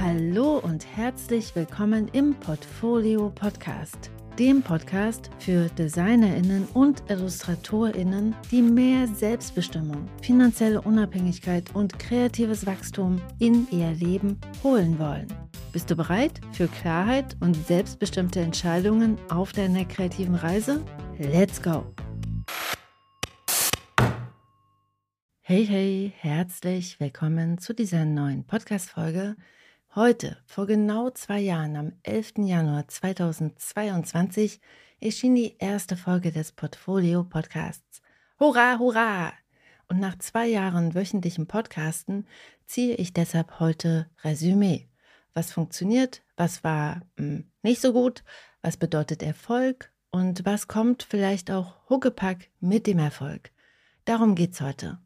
Hallo und herzlich willkommen im Portfolio Podcast, dem Podcast für Designerinnen und Illustratorinnen, die mehr Selbstbestimmung, finanzielle Unabhängigkeit und kreatives Wachstum in ihr Leben holen wollen. Bist du bereit für Klarheit und selbstbestimmte Entscheidungen auf deiner kreativen Reise? Let's go! Hey, hey, herzlich willkommen zu dieser neuen Podcast-Folge. Heute, vor genau zwei Jahren, am 11. Januar 2022, erschien die erste Folge des Portfolio-Podcasts. Hurra, hurra! Und nach zwei Jahren wöchentlichem Podcasten ziehe ich deshalb heute Resümee. Was funktioniert, was war mh, hm, nicht so gut, was bedeutet Erfolg und was kommt vielleicht auch Huckepack mit dem Erfolg. Darum geht's heute.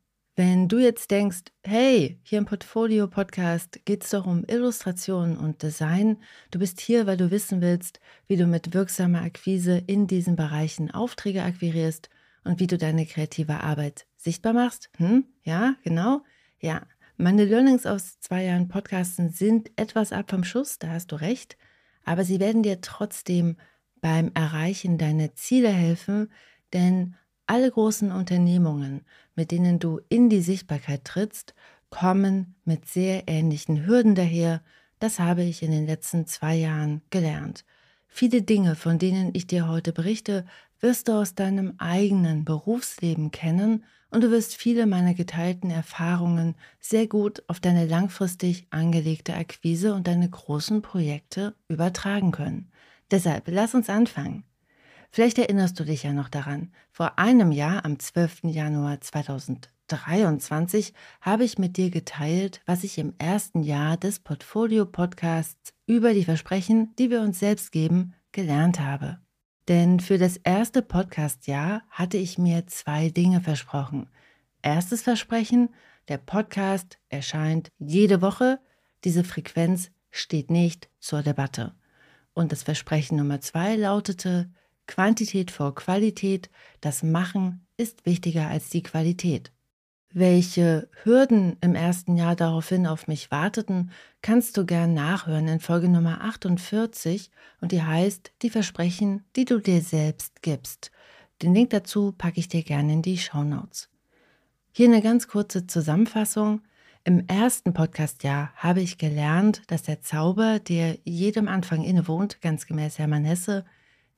Wenn du jetzt denkst, hey, hier im Portfolio-Podcast geht es doch um Illustration und Design, du bist hier, weil du wissen willst, wie du mit wirksamer Akquise in diesen Bereichen Aufträge akquirierst und wie du deine kreative Arbeit sichtbar machst? Hm? Ja, genau. Ja, meine Learnings aus zwei Jahren Podcasten sind etwas ab vom Schuss, da hast du recht, aber sie werden dir trotzdem beim Erreichen deiner Ziele helfen, denn alle großen Unternehmungen, mit denen du in die Sichtbarkeit trittst, kommen mit sehr ähnlichen Hürden daher. Das habe ich in den letzten zwei Jahren gelernt. Viele Dinge, von denen ich dir heute berichte, wirst du aus deinem eigenen Berufsleben kennen und du wirst viele meiner geteilten Erfahrungen sehr gut auf deine langfristig angelegte Akquise und deine großen Projekte übertragen können. Deshalb lass uns anfangen. Vielleicht erinnerst du dich ja noch daran. Vor einem Jahr, am 12. Januar 2023, habe ich mit dir geteilt, was ich im ersten Jahr des Portfolio-Podcasts über die Versprechen, die wir uns selbst geben, gelernt habe. Denn für das erste Podcast-Jahr hatte ich mir zwei Dinge versprochen. Erstes Versprechen, der Podcast erscheint jede Woche, diese Frequenz steht nicht zur Debatte. Und das Versprechen Nummer zwei lautete, Quantität vor Qualität, das Machen ist wichtiger als die Qualität. Welche Hürden im ersten Jahr daraufhin auf mich warteten, kannst du gern nachhören in Folge Nummer 48 und die heißt Die Versprechen, die du dir selbst gibst. Den Link dazu packe ich dir gerne in die Show Notes. Hier eine ganz kurze Zusammenfassung. Im ersten Podcastjahr habe ich gelernt, dass der Zauber, der jedem Anfang innewohnt, ganz gemäß Hermann Hesse,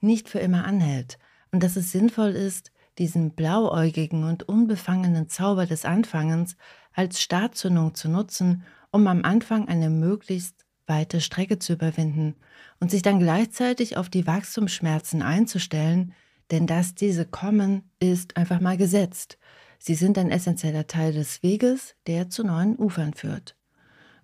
nicht für immer anhält und dass es sinnvoll ist, diesen blauäugigen und unbefangenen Zauber des Anfangens als Startzündung zu nutzen, um am Anfang eine möglichst weite Strecke zu überwinden und sich dann gleichzeitig auf die Wachstumsschmerzen einzustellen, denn dass diese kommen, ist einfach mal gesetzt. Sie sind ein essentieller Teil des Weges, der zu neuen Ufern führt.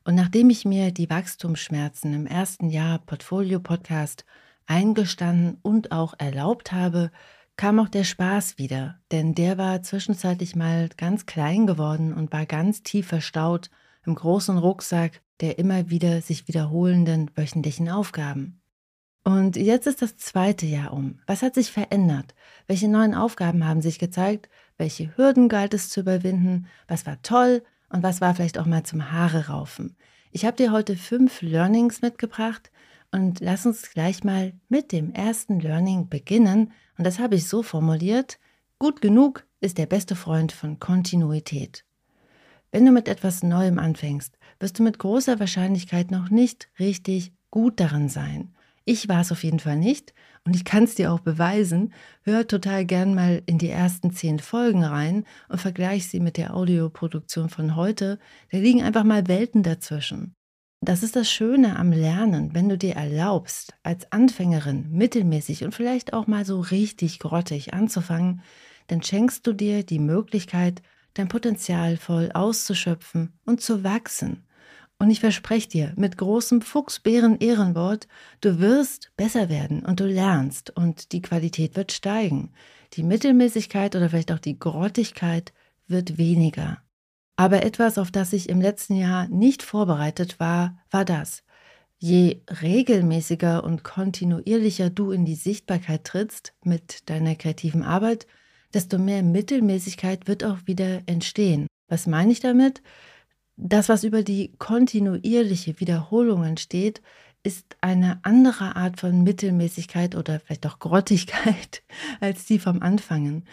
Und nachdem ich mir die Wachstumsschmerzen im ersten Jahr Portfolio Podcast eingestanden und auch erlaubt habe, kam auch der Spaß wieder, denn der war zwischenzeitlich mal ganz klein geworden und war ganz tief verstaut im großen Rucksack der immer wieder sich wiederholenden wöchentlichen Aufgaben. Und jetzt ist das zweite Jahr um. Was hat sich verändert? Welche neuen Aufgaben haben sich gezeigt? Welche Hürden galt es zu überwinden? Was war toll und was war vielleicht auch mal zum Haare raufen? Ich habe dir heute fünf Learnings mitgebracht, und lass uns gleich mal mit dem ersten Learning beginnen. Und das habe ich so formuliert, gut genug ist der beste Freund von Kontinuität. Wenn du mit etwas Neuem anfängst, wirst du mit großer Wahrscheinlichkeit noch nicht richtig gut darin sein. Ich war es auf jeden Fall nicht und ich kann es dir auch beweisen. Hör total gern mal in die ersten zehn Folgen rein und vergleich sie mit der Audioproduktion von heute. Da liegen einfach mal Welten dazwischen. Das ist das Schöne am Lernen, wenn du dir erlaubst, als Anfängerin mittelmäßig und vielleicht auch mal so richtig grottig anzufangen, dann schenkst du dir die Möglichkeit, dein Potenzial voll auszuschöpfen und zu wachsen. Und ich verspreche dir mit großem Fuchsbären-Ehrenwort, du wirst besser werden und du lernst und die Qualität wird steigen. Die Mittelmäßigkeit oder vielleicht auch die Grottigkeit wird weniger. Aber etwas, auf das ich im letzten Jahr nicht vorbereitet war, war das. Je regelmäßiger und kontinuierlicher du in die Sichtbarkeit trittst mit deiner kreativen Arbeit, desto mehr Mittelmäßigkeit wird auch wieder entstehen. Was meine ich damit? Das, was über die kontinuierliche Wiederholung entsteht, ist eine andere Art von Mittelmäßigkeit oder vielleicht auch Grottigkeit als die vom Anfangen.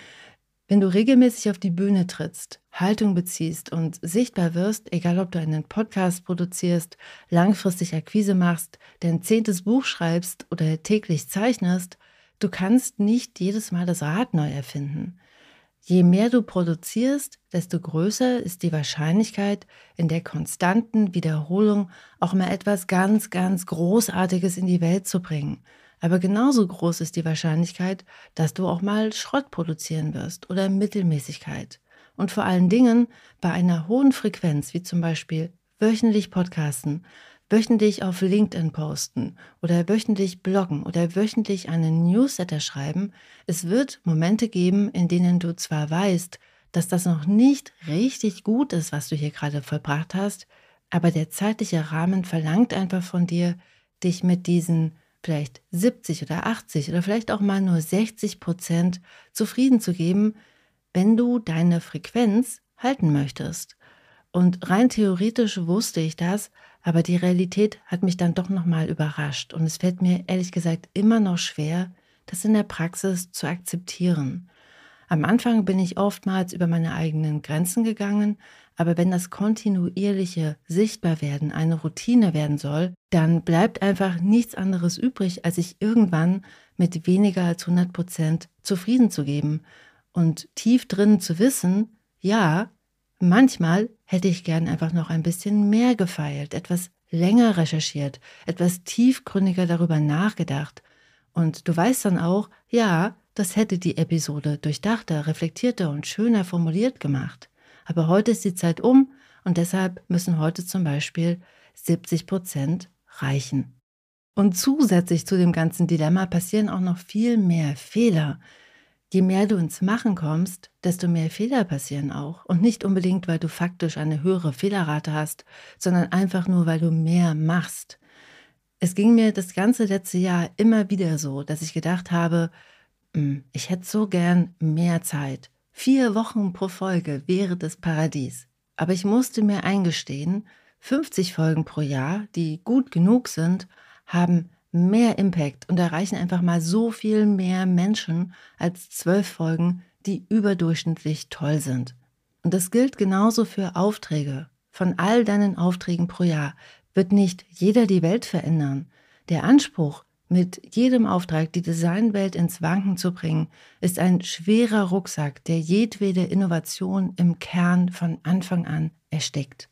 Wenn du regelmäßig auf die Bühne trittst, Haltung beziehst und sichtbar wirst, egal ob du einen Podcast produzierst, langfristig Akquise machst, dein zehntes Buch schreibst oder täglich zeichnest, du kannst nicht jedes Mal das Rad neu erfinden. Je mehr du produzierst, desto größer ist die Wahrscheinlichkeit, in der konstanten Wiederholung auch mal etwas ganz, ganz Großartiges in die Welt zu bringen. Aber genauso groß ist die Wahrscheinlichkeit, dass du auch mal Schrott produzieren wirst oder Mittelmäßigkeit. Und vor allen Dingen bei einer hohen Frequenz, wie zum Beispiel wöchentlich Podcasten, wöchentlich auf LinkedIn posten oder wöchentlich bloggen oder wöchentlich einen Newsletter schreiben, es wird Momente geben, in denen du zwar weißt, dass das noch nicht richtig gut ist, was du hier gerade vollbracht hast, aber der zeitliche Rahmen verlangt einfach von dir, dich mit diesen vielleicht 70 oder 80 oder vielleicht auch mal nur 60 Prozent zufrieden zu geben, wenn du deine Frequenz halten möchtest. Und rein theoretisch wusste ich das, aber die Realität hat mich dann doch nochmal überrascht und es fällt mir ehrlich gesagt immer noch schwer, das in der Praxis zu akzeptieren. Am Anfang bin ich oftmals über meine eigenen Grenzen gegangen, aber wenn das kontinuierliche Sichtbarwerden eine Routine werden soll, dann bleibt einfach nichts anderes übrig, als sich irgendwann mit weniger als 100 Prozent zufrieden zu geben und tief drin zu wissen, ja, Manchmal hätte ich gern einfach noch ein bisschen mehr gefeilt, etwas länger recherchiert, etwas tiefgründiger darüber nachgedacht. Und du weißt dann auch, ja, das hätte die Episode durchdachter, reflektierter und schöner formuliert gemacht. Aber heute ist die Zeit um und deshalb müssen heute zum Beispiel 70 Prozent reichen. Und zusätzlich zu dem ganzen Dilemma passieren auch noch viel mehr Fehler, je mehr du ins Machen kommst, desto mehr Fehler passieren auch. Und nicht unbedingt, weil du faktisch eine höhere Fehlerrate hast, sondern einfach nur, weil du mehr machst. Es ging mir das ganze letzte Jahr immer wieder so, dass ich gedacht habe, ich hätte so gern mehr Zeit. Vier Wochen pro Folge wäre das Paradies. Aber ich musste mir eingestehen, 50 Folgen pro Jahr, die gut genug sind, haben mehr Impact und erreichen einfach mal so viel mehr Menschen als zwölf Folgen, die überdurchschnittlich toll sind. Und das gilt genauso für Aufträge. Von all deinen Aufträgen pro Jahr wird nicht jeder die Welt verändern. Der Anspruch, mit jedem Auftrag die Designwelt ins Wanken zu bringen, ist ein schwerer Rucksack, der jedwede Innovation im Kern von Anfang an erstickt.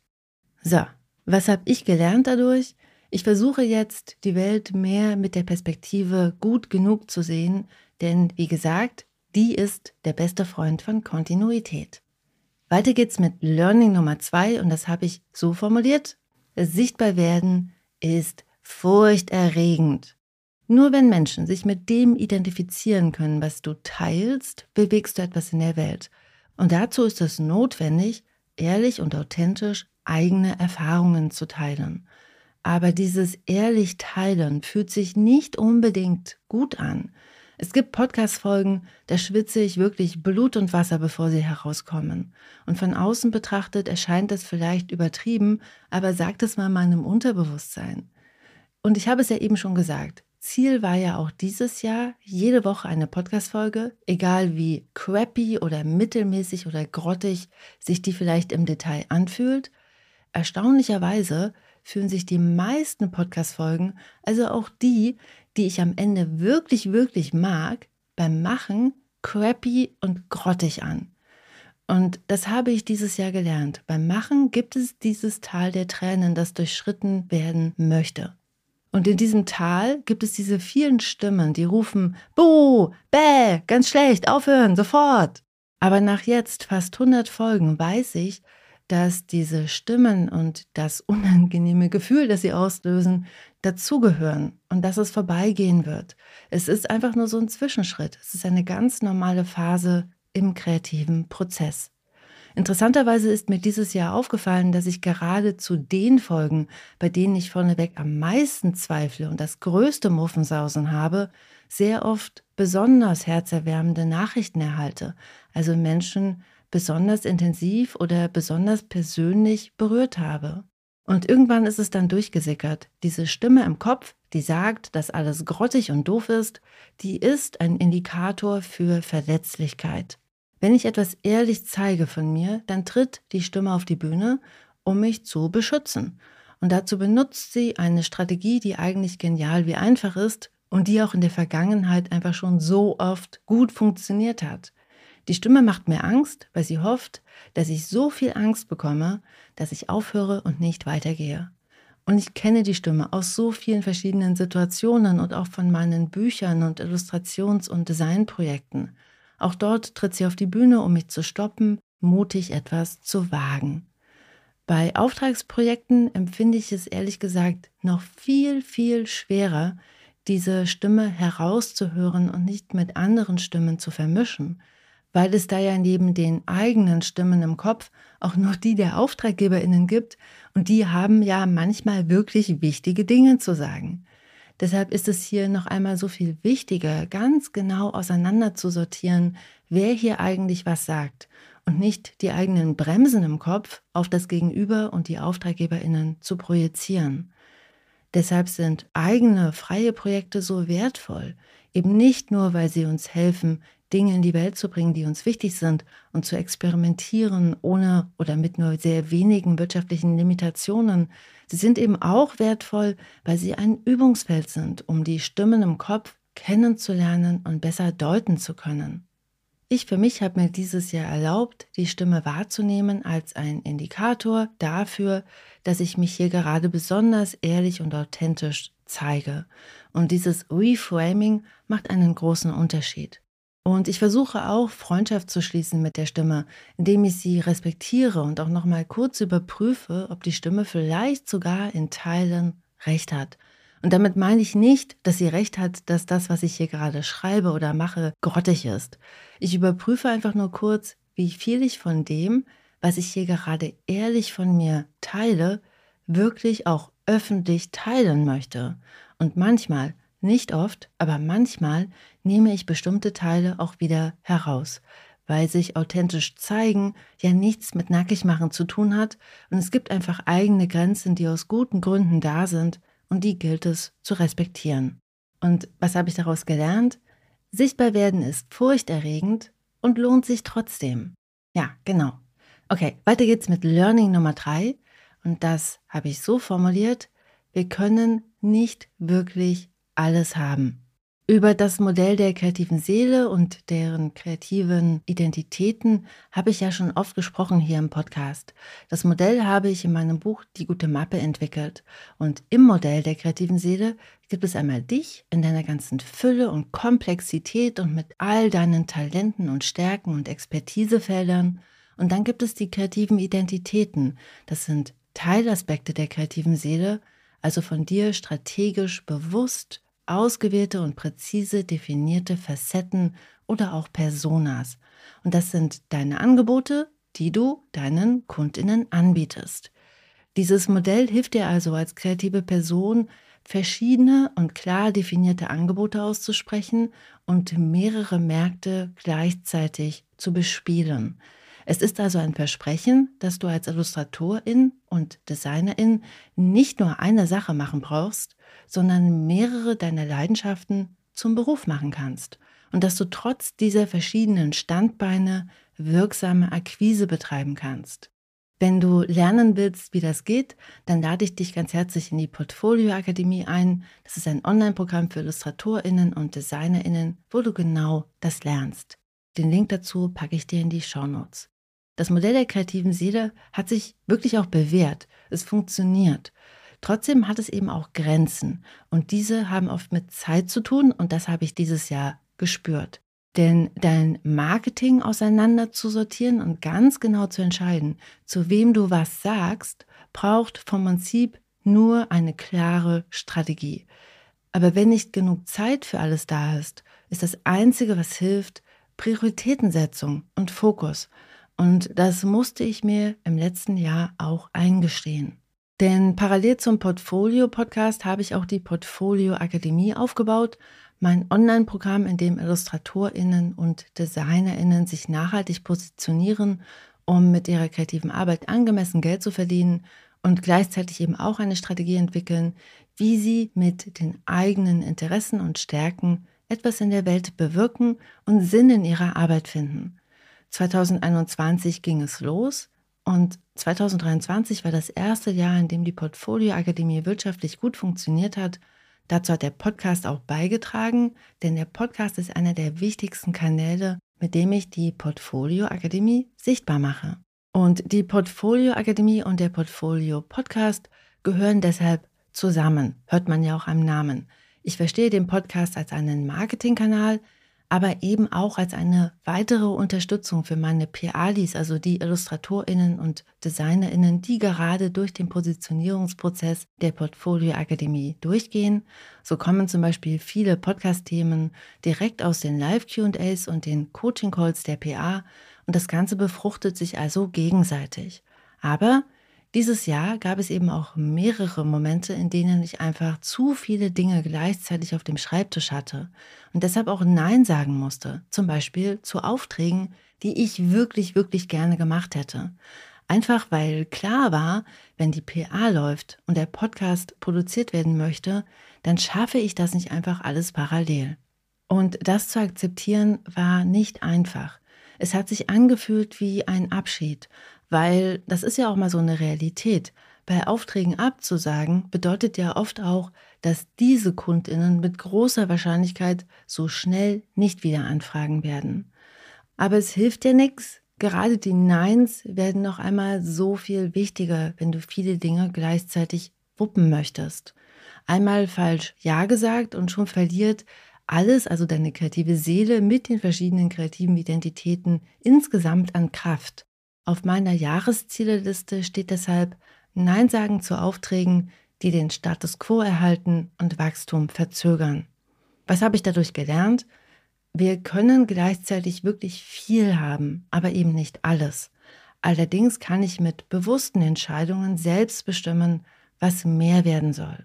So, was habe ich gelernt dadurch? Ich versuche jetzt, die Welt mehr mit der Perspektive gut genug zu sehen, denn wie gesagt, die ist der beste Freund von Kontinuität. Weiter geht's mit Learning Nummer zwei und das habe ich so formuliert. Sichtbar werden ist furchterregend. Nur wenn Menschen sich mit dem identifizieren können, was du teilst, bewegst du etwas in der Welt. Und dazu ist es notwendig, ehrlich und authentisch eigene Erfahrungen zu teilen. Aber dieses ehrlich Teilen fühlt sich nicht unbedingt gut an. Es gibt Podcast-Folgen, da schwitze ich wirklich Blut und Wasser, bevor sie herauskommen. Und von außen betrachtet erscheint das vielleicht übertrieben, aber sagt es mal meinem Unterbewusstsein. Und ich habe es ja eben schon gesagt. Ziel war ja auch dieses Jahr jede Woche eine Podcast-Folge, egal wie crappy oder mittelmäßig oder grottig sich die vielleicht im Detail anfühlt. Erstaunlicherweise fühlen sich die meisten Podcast-Folgen, also auch die, die ich am Ende wirklich, wirklich mag, beim Machen crappy und grottig an. Und das habe ich dieses Jahr gelernt. Beim Machen gibt es dieses Tal der Tränen, das durchschritten werden möchte. Und in diesem Tal gibt es diese vielen Stimmen, die rufen, Buh, Bäh, ganz schlecht, aufhören, sofort. Aber nach jetzt fast 100 Folgen weiß ich, dass diese Stimmen und das unangenehme Gefühl, das sie auslösen, dazugehören und dass es vorbeigehen wird. Es ist einfach nur so ein Zwischenschritt. Es ist eine ganz normale Phase im kreativen Prozess. Interessanterweise ist mir dieses Jahr aufgefallen, dass ich gerade zu den Folgen, bei denen ich vorneweg am meisten zweifle und das größte Muffensausen habe, sehr oft besonders herzerwärmende Nachrichten erhalte. Also Menschen besonders intensiv oder besonders persönlich berührt habe. Und irgendwann ist es dann durchgesickert. Diese Stimme im Kopf, die sagt, dass alles grottig und doof ist, die ist ein Indikator für Verletzlichkeit. Wenn ich etwas ehrlich zeige von mir, dann tritt die Stimme auf die Bühne, um mich zu beschützen. Und dazu benutzt sie eine Strategie, die eigentlich genial wie einfach ist und die auch in der Vergangenheit einfach schon so oft gut funktioniert hat. Die Stimme macht mir Angst, weil sie hofft, dass ich so viel Angst bekomme, dass ich aufhöre und nicht weitergehe. Und ich kenne die Stimme aus so vielen verschiedenen Situationen und auch von meinen Büchern und Illustrations- und Designprojekten. Auch dort tritt sie auf die Bühne, um mich zu stoppen, mutig etwas zu wagen. Bei Auftragsprojekten empfinde ich es ehrlich gesagt noch viel, viel schwerer, diese Stimme herauszuhören und nicht mit anderen Stimmen zu vermischen, weil es da ja neben den eigenen Stimmen im Kopf auch noch die der Auftraggeberinnen gibt und die haben ja manchmal wirklich wichtige Dinge zu sagen. Deshalb ist es hier noch einmal so viel wichtiger, ganz genau auseinander zu sortieren, wer hier eigentlich was sagt und nicht die eigenen Bremsen im Kopf auf das Gegenüber und die Auftraggeberinnen zu projizieren. Deshalb sind eigene freie Projekte so wertvoll, eben nicht nur, weil sie uns helfen, Dinge in die Welt zu bringen, die uns wichtig sind und zu experimentieren ohne oder mit nur sehr wenigen wirtschaftlichen Limitationen. Sie sind eben auch wertvoll, weil sie ein Übungsfeld sind, um die Stimmen im Kopf kennenzulernen und besser deuten zu können. Ich für mich habe mir dieses Jahr erlaubt, die Stimme wahrzunehmen als ein Indikator dafür, dass ich mich hier gerade besonders ehrlich und authentisch zeige. Und dieses Reframing macht einen großen Unterschied. Und ich versuche auch, Freundschaft zu schließen mit der Stimme, indem ich sie respektiere und auch nochmal kurz überprüfe, ob die Stimme vielleicht sogar in Teilen recht hat. Und damit meine ich nicht, dass sie recht hat, dass das, was ich hier gerade schreibe oder mache, grottig ist. Ich überprüfe einfach nur kurz, wie viel ich von dem, was ich hier gerade ehrlich von mir teile, wirklich auch öffentlich teilen möchte. Und manchmal nicht oft, aber manchmal nehme ich bestimmte Teile auch wieder heraus, weil sich authentisch zeigen ja nichts mit Nackigmachen zu tun hat und es gibt einfach eigene Grenzen, die aus guten Gründen da sind und die gilt es zu respektieren. Und was habe ich daraus gelernt? Sichtbar werden ist furchterregend und lohnt sich trotzdem. Ja, genau. Okay, weiter geht's mit Learning Nummer drei und das habe ich so formuliert, wir können nicht wirklich alles haben. Über das Modell der kreativen Seele und deren kreativen Identitäten habe ich ja schon oft gesprochen hier im Podcast. Das Modell habe ich in meinem Buch Die gute Mappe entwickelt. Und im Modell der kreativen Seele gibt es einmal dich in deiner ganzen Fülle und Komplexität und mit all deinen Talenten und Stärken und Expertisefeldern. Und dann gibt es die kreativen Identitäten. Das sind Teilaspekte der kreativen Seele, also von dir strategisch bewusst ausgewählte und präzise definierte Facetten oder auch Personas. Und das sind deine Angebote, die du deinen Kundinnen anbietest. Dieses Modell hilft dir also als kreative Person, verschiedene und klar definierte Angebote auszusprechen und mehrere Märkte gleichzeitig zu bespielen. Es ist also ein Versprechen, dass du als Illustratorin und Designerin nicht nur eine Sache machen brauchst, sondern mehrere deiner Leidenschaften zum Beruf machen kannst und dass du trotz dieser verschiedenen Standbeine wirksame Akquise betreiben kannst. Wenn du lernen willst, wie das geht, dann lade ich dich ganz herzlich in die Portfolio Akademie ein. Das ist ein Online-Programm für Illustratorinnen und Designerinnen, wo du genau das lernst. Den Link dazu packe ich dir in die Show Notes. Das Modell der kreativen Seele hat sich wirklich auch bewährt. Es funktioniert. Trotzdem hat es eben auch Grenzen. Und diese haben oft mit Zeit zu tun. Und das habe ich dieses Jahr gespürt. Denn dein Marketing auseinander zu sortieren und ganz genau zu entscheiden, zu wem du was sagst, braucht vom Prinzip nur eine klare Strategie. Aber wenn nicht genug Zeit für alles da ist, ist das Einzige, was hilft, Prioritätensetzung und Fokus. Und das musste ich mir im letzten Jahr auch eingestehen. Denn parallel zum Portfolio-Podcast habe ich auch die Portfolio Akademie aufgebaut, mein Online-Programm, in dem IllustratorInnen und DesignerInnen sich nachhaltig positionieren, um mit ihrer kreativen Arbeit angemessen Geld zu verdienen und gleichzeitig eben auch eine Strategie entwickeln, wie sie mit den eigenen Interessen und Stärken etwas in der Welt bewirken und Sinn in ihrer Arbeit finden. 2021 ging es los und 2023 war das erste Jahr, in dem die Portfolio Akademie wirtschaftlich gut funktioniert hat. Dazu hat der Podcast auch beigetragen, denn der Podcast ist einer der wichtigsten Kanäle, mit dem ich die Portfolio Akademie sichtbar mache. Und die Portfolio Akademie und der Portfolio Podcast gehören deshalb zusammen, hört man ja auch am Namen. Ich verstehe den Podcast als einen Marketingkanal, aber eben auch als eine weitere Unterstützung für meine PALis, also die IllustratorInnen und DesignerInnen, die gerade durch den Positionierungsprozess der Portfolio Akademie durchgehen. So kommen zum Beispiel viele Podcast-Themen direkt aus den Live-QAs und den Coaching-Calls der PA und das Ganze befruchtet sich also gegenseitig. Aber dieses Jahr gab es eben auch mehrere Momente, in denen ich einfach zu viele Dinge gleichzeitig auf dem Schreibtisch hatte und deshalb auch Nein sagen musste, zum Beispiel zu Aufträgen, die ich wirklich, wirklich gerne gemacht hätte. Einfach weil klar war, wenn die PA läuft und der Podcast produziert werden möchte, dann schaffe ich das nicht einfach alles parallel. Und das zu akzeptieren war nicht einfach. Es hat sich angefühlt wie ein Abschied weil das ist ja auch mal so eine Realität. Bei Aufträgen abzusagen bedeutet ja oft auch, dass diese Kundinnen mit großer Wahrscheinlichkeit so schnell nicht wieder anfragen werden. Aber es hilft dir nichts. Gerade die Neins werden noch einmal so viel wichtiger, wenn du viele Dinge gleichzeitig wuppen möchtest. Einmal falsch Ja gesagt und schon verliert alles, also deine kreative Seele mit den verschiedenen kreativen Identitäten insgesamt an Kraft. Auf meiner Jahreszieleliste steht deshalb Nein sagen zu Aufträgen, die den Status quo erhalten und Wachstum verzögern. Was habe ich dadurch gelernt? Wir können gleichzeitig wirklich viel haben, aber eben nicht alles. Allerdings kann ich mit bewussten Entscheidungen selbst bestimmen, was mehr werden soll.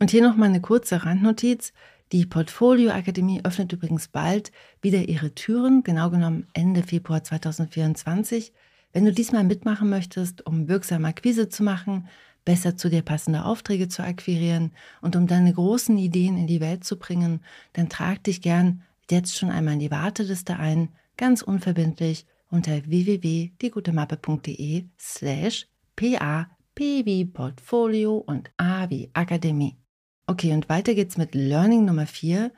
Und hier noch mal eine kurze Randnotiz. Die Portfolio Akademie öffnet übrigens bald wieder ihre Türen, genau genommen Ende Februar 2024. Wenn du diesmal mitmachen möchtest, um wirksame Akquise zu machen, besser zu dir passende Aufträge zu akquirieren und um deine großen Ideen in die Welt zu bringen, dann trag dich gern jetzt schon einmal in die Warteliste ein, ganz unverbindlich unter www.diegutemappe.de slash pa p wie Portfolio und a wie Akademie. Okay, und weiter geht's mit Learning Nummer 4.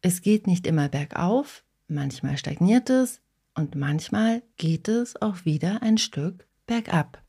Es geht nicht immer bergauf, manchmal stagniert es, und manchmal geht es auch wieder ein Stück bergab.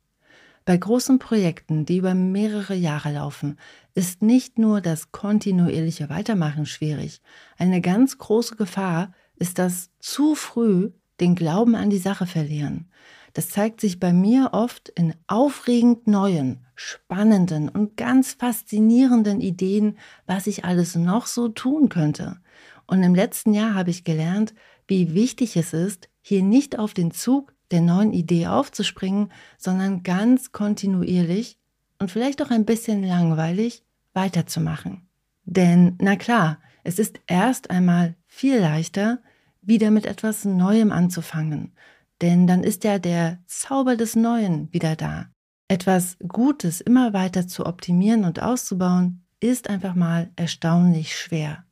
Bei großen Projekten, die über mehrere Jahre laufen, ist nicht nur das kontinuierliche Weitermachen schwierig. Eine ganz große Gefahr ist das zu früh den Glauben an die Sache verlieren. Das zeigt sich bei mir oft in aufregend neuen, spannenden und ganz faszinierenden Ideen, was ich alles noch so tun könnte. Und im letzten Jahr habe ich gelernt, wie wichtig es ist, hier nicht auf den Zug der neuen Idee aufzuspringen, sondern ganz kontinuierlich und vielleicht auch ein bisschen langweilig weiterzumachen. Denn, na klar, es ist erst einmal viel leichter, wieder mit etwas Neuem anzufangen. Denn dann ist ja der Zauber des Neuen wieder da. Etwas Gutes immer weiter zu optimieren und auszubauen, ist einfach mal erstaunlich schwer.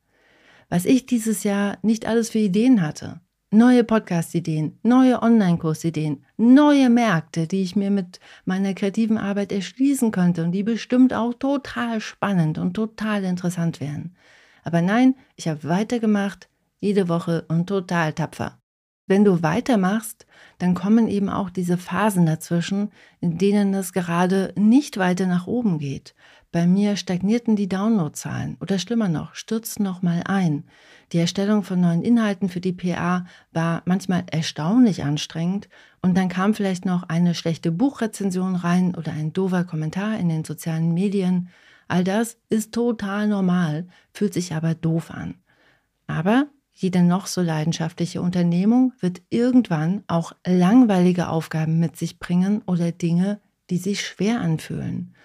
Was ich dieses Jahr nicht alles für Ideen hatte neue Podcast-Ideen, neue Online-Kursideen, neue Märkte, die ich mir mit meiner kreativen Arbeit erschließen könnte und die bestimmt auch total spannend und total interessant wären. Aber nein, ich habe weitergemacht, jede Woche und total tapfer. Wenn du weitermachst, dann kommen eben auch diese Phasen dazwischen, in denen es gerade nicht weiter nach oben geht. Bei mir stagnierten die Downloadzahlen oder schlimmer noch, stürzten noch mal ein. Die Erstellung von neuen Inhalten für die PA war manchmal erstaunlich anstrengend und dann kam vielleicht noch eine schlechte Buchrezension rein oder ein doofer Kommentar in den sozialen Medien. All das ist total normal, fühlt sich aber doof an. Aber jede noch so leidenschaftliche Unternehmung wird irgendwann auch langweilige Aufgaben mit sich bringen oder Dinge, die sich schwer anfühlen.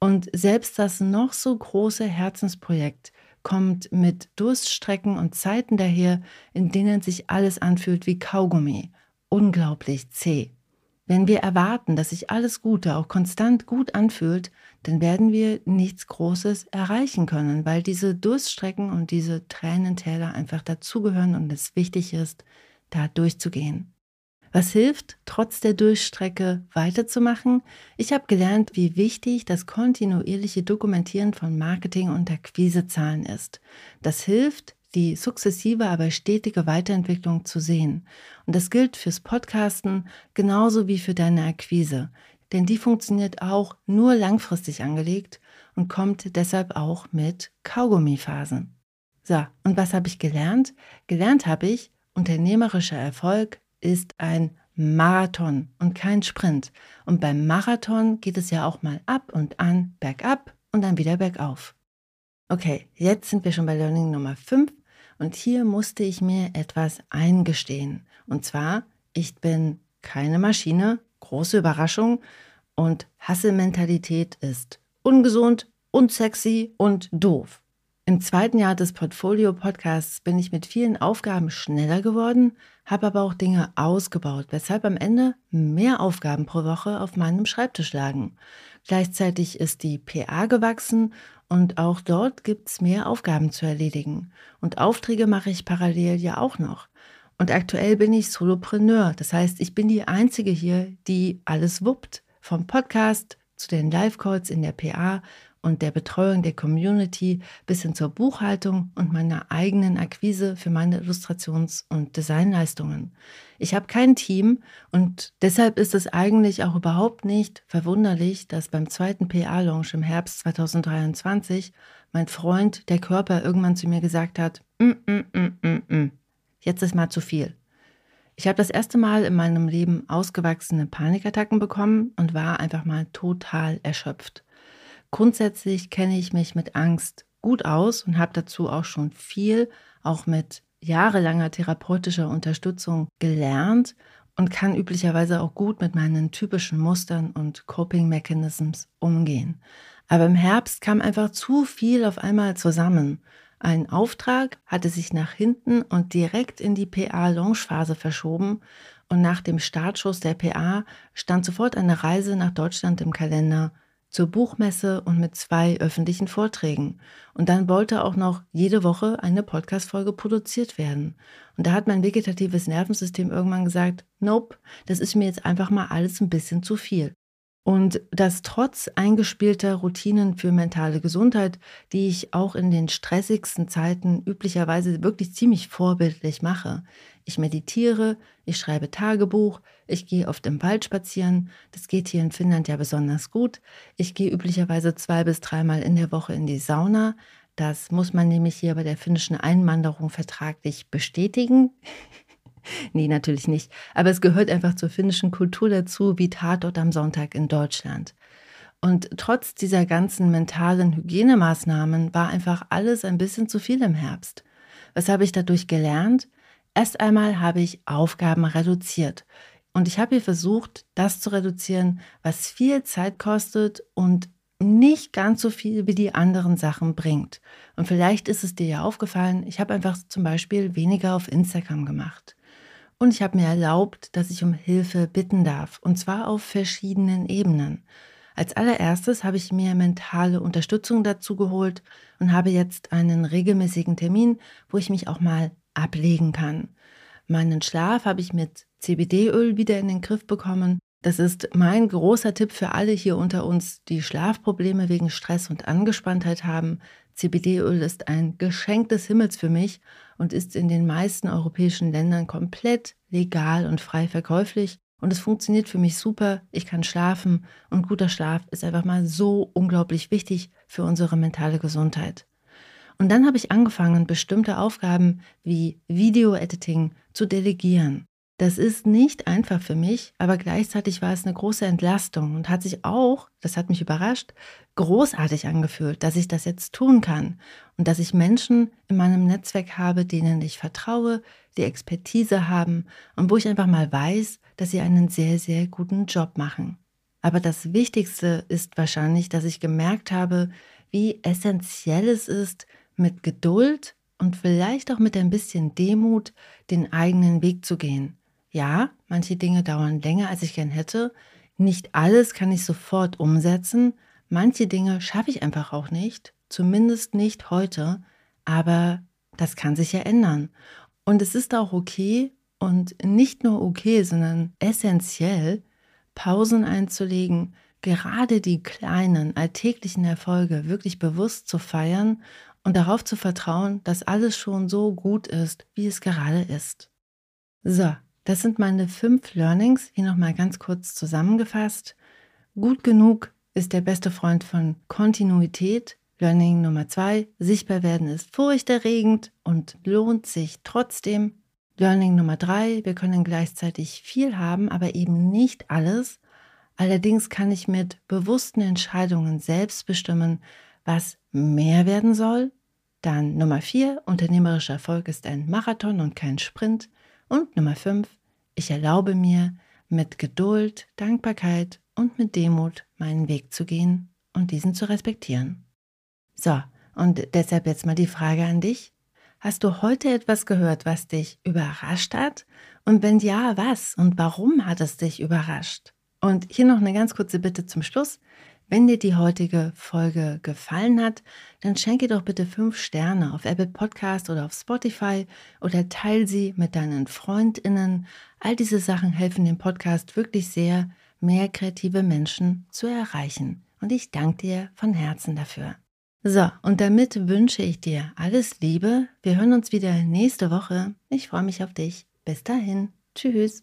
Und selbst das noch so große Herzensprojekt kommt mit Durststrecken und Zeiten daher, in denen sich alles anfühlt wie Kaugummi. Unglaublich zäh. Wenn wir erwarten, dass sich alles Gute auch konstant gut anfühlt, dann werden wir nichts Großes erreichen können, weil diese Durststrecken und diese Tränentäler einfach dazugehören und es wichtig ist, da durchzugehen. Was hilft, trotz der Durchstrecke weiterzumachen? Ich habe gelernt, wie wichtig das kontinuierliche Dokumentieren von Marketing und Akquisezahlen ist. Das hilft, die sukzessive, aber stetige Weiterentwicklung zu sehen. Und das gilt fürs Podcasten genauso wie für deine Akquise. Denn die funktioniert auch nur langfristig angelegt und kommt deshalb auch mit Kaugummiphasen. So, und was habe ich gelernt? Gelernt habe ich, unternehmerischer Erfolg ist ein Marathon und kein Sprint. Und beim Marathon geht es ja auch mal ab und an, bergab und dann wieder bergauf. Okay, jetzt sind wir schon bei Learning Nummer 5 und hier musste ich mir etwas eingestehen. Und zwar, ich bin keine Maschine, große Überraschung und Hasselmentalität ist ungesund, unsexy und doof. Im zweiten Jahr des Portfolio-Podcasts bin ich mit vielen Aufgaben schneller geworden, habe aber auch Dinge ausgebaut, weshalb am Ende mehr Aufgaben pro Woche auf meinem Schreibtisch lagen. Gleichzeitig ist die PA gewachsen und auch dort gibt es mehr Aufgaben zu erledigen. Und Aufträge mache ich parallel ja auch noch. Und aktuell bin ich Solopreneur, das heißt, ich bin die Einzige hier, die alles wuppt. Vom Podcast zu den Live-Calls in der PA und der Betreuung der Community bis hin zur Buchhaltung und meiner eigenen Akquise für meine Illustrations- und Designleistungen. Ich habe kein Team und deshalb ist es eigentlich auch überhaupt nicht verwunderlich, dass beim zweiten PA-Launch im Herbst 2023 mein Freund, der Körper, irgendwann zu mir gesagt hat, mm, mm, mm, mm, mm. jetzt ist mal zu viel. Ich habe das erste Mal in meinem Leben ausgewachsene Panikattacken bekommen und war einfach mal total erschöpft. Grundsätzlich kenne ich mich mit Angst gut aus und habe dazu auch schon viel, auch mit jahrelanger therapeutischer Unterstützung gelernt und kann üblicherweise auch gut mit meinen typischen Mustern und Coping Mechanisms umgehen. Aber im Herbst kam einfach zu viel auf einmal zusammen. Ein Auftrag hatte sich nach hinten und direkt in die PA-Launchphase verschoben und nach dem Startschuss der PA stand sofort eine Reise nach Deutschland im Kalender zur Buchmesse und mit zwei öffentlichen Vorträgen. Und dann wollte auch noch jede Woche eine Podcast-Folge produziert werden. Und da hat mein vegetatives Nervensystem irgendwann gesagt, nope, das ist mir jetzt einfach mal alles ein bisschen zu viel. Und das trotz eingespielter Routinen für mentale Gesundheit, die ich auch in den stressigsten Zeiten üblicherweise wirklich ziemlich vorbildlich mache. Ich meditiere, ich schreibe Tagebuch, ich gehe oft im Wald spazieren. Das geht hier in Finnland ja besonders gut. Ich gehe üblicherweise zwei bis dreimal in der Woche in die Sauna. Das muss man nämlich hier bei der finnischen Einwanderung vertraglich bestätigen. nee, natürlich nicht. Aber es gehört einfach zur finnischen Kultur dazu, wie Tatort am Sonntag in Deutschland. Und trotz dieser ganzen mentalen Hygienemaßnahmen war einfach alles ein bisschen zu viel im Herbst. Was habe ich dadurch gelernt? Erst einmal habe ich Aufgaben reduziert. Und ich habe hier versucht, das zu reduzieren, was viel Zeit kostet und nicht ganz so viel wie die anderen Sachen bringt. Und vielleicht ist es dir ja aufgefallen, ich habe einfach zum Beispiel weniger auf Instagram gemacht. Und ich habe mir erlaubt, dass ich um Hilfe bitten darf, und zwar auf verschiedenen Ebenen. Als allererstes habe ich mir mentale Unterstützung dazu geholt und habe jetzt einen regelmäßigen Termin, wo ich mich auch mal ablegen kann. Meinen Schlaf habe ich mit CBD-Öl wieder in den Griff bekommen. Das ist mein großer Tipp für alle hier unter uns, die Schlafprobleme wegen Stress und Angespanntheit haben. CBD-Öl ist ein Geschenk des Himmels für mich und ist in den meisten europäischen Ländern komplett legal und frei verkäuflich. Und es funktioniert für mich super. Ich kann schlafen und guter Schlaf ist einfach mal so unglaublich wichtig für unsere mentale Gesundheit. Und dann habe ich angefangen, bestimmte Aufgaben wie Video-Editing zu delegieren. Das ist nicht einfach für mich, aber gleichzeitig war es eine große Entlastung und hat sich auch, das hat mich überrascht, großartig angefühlt, dass ich das jetzt tun kann und dass ich Menschen in meinem Netzwerk habe, denen ich vertraue, die Expertise haben und wo ich einfach mal weiß, dass sie einen sehr, sehr guten Job machen. Aber das Wichtigste ist wahrscheinlich, dass ich gemerkt habe, wie essentiell es ist, mit Geduld und vielleicht auch mit ein bisschen Demut den eigenen Weg zu gehen. Ja, manche Dinge dauern länger, als ich gern hätte. Nicht alles kann ich sofort umsetzen. Manche Dinge schaffe ich einfach auch nicht, zumindest nicht heute. Aber das kann sich ja ändern. Und es ist auch okay und nicht nur okay, sondern essentiell, Pausen einzulegen, gerade die kleinen alltäglichen Erfolge wirklich bewusst zu feiern und darauf zu vertrauen, dass alles schon so gut ist, wie es gerade ist. So, das sind meine fünf Learnings, hier nochmal ganz kurz zusammengefasst. Gut genug ist der beste Freund von Kontinuität. Learning Nummer zwei, sichtbar werden ist furchterregend und lohnt sich trotzdem. Learning Nummer drei, wir können gleichzeitig viel haben, aber eben nicht alles. Allerdings kann ich mit bewussten Entscheidungen selbst bestimmen, was mehr werden soll. Dann Nummer vier, unternehmerischer Erfolg ist ein Marathon und kein Sprint. Und Nummer fünf, ich erlaube mir, mit Geduld, Dankbarkeit und mit Demut meinen Weg zu gehen und diesen zu respektieren. So, und deshalb jetzt mal die Frage an dich. Hast du heute etwas gehört, was dich überrascht hat? Und wenn ja, was und warum hat es dich überrascht? Und hier noch eine ganz kurze Bitte zum Schluss. Wenn dir die heutige Folge gefallen hat, dann schenke doch bitte fünf Sterne auf Apple Podcast oder auf Spotify oder teile sie mit deinen FreundInnen. All diese Sachen helfen dem Podcast wirklich sehr, mehr kreative Menschen zu erreichen. Und ich danke dir von Herzen dafür. So, und damit wünsche ich dir alles Liebe. Wir hören uns wieder nächste Woche. Ich freue mich auf dich. Bis dahin. Tschüss.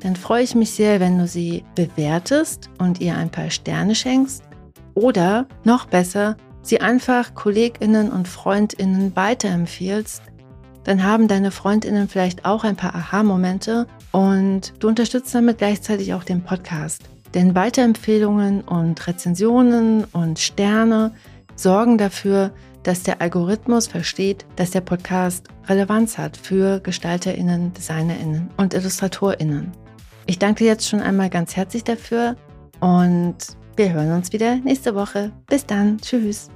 dann freue ich mich sehr, wenn du sie bewertest und ihr ein paar Sterne schenkst oder noch besser, sie einfach Kolleginnen und Freundinnen weiterempfiehlst, dann haben deine Freundinnen vielleicht auch ein paar Aha-Momente und du unterstützt damit gleichzeitig auch den Podcast. Denn Weiterempfehlungen und Rezensionen und Sterne sorgen dafür, dass der Algorithmus versteht, dass der Podcast Relevanz hat für Gestalterinnen, Designerinnen und Illustratorinnen. Ich danke jetzt schon einmal ganz herzlich dafür und wir hören uns wieder nächste Woche. Bis dann. Tschüss.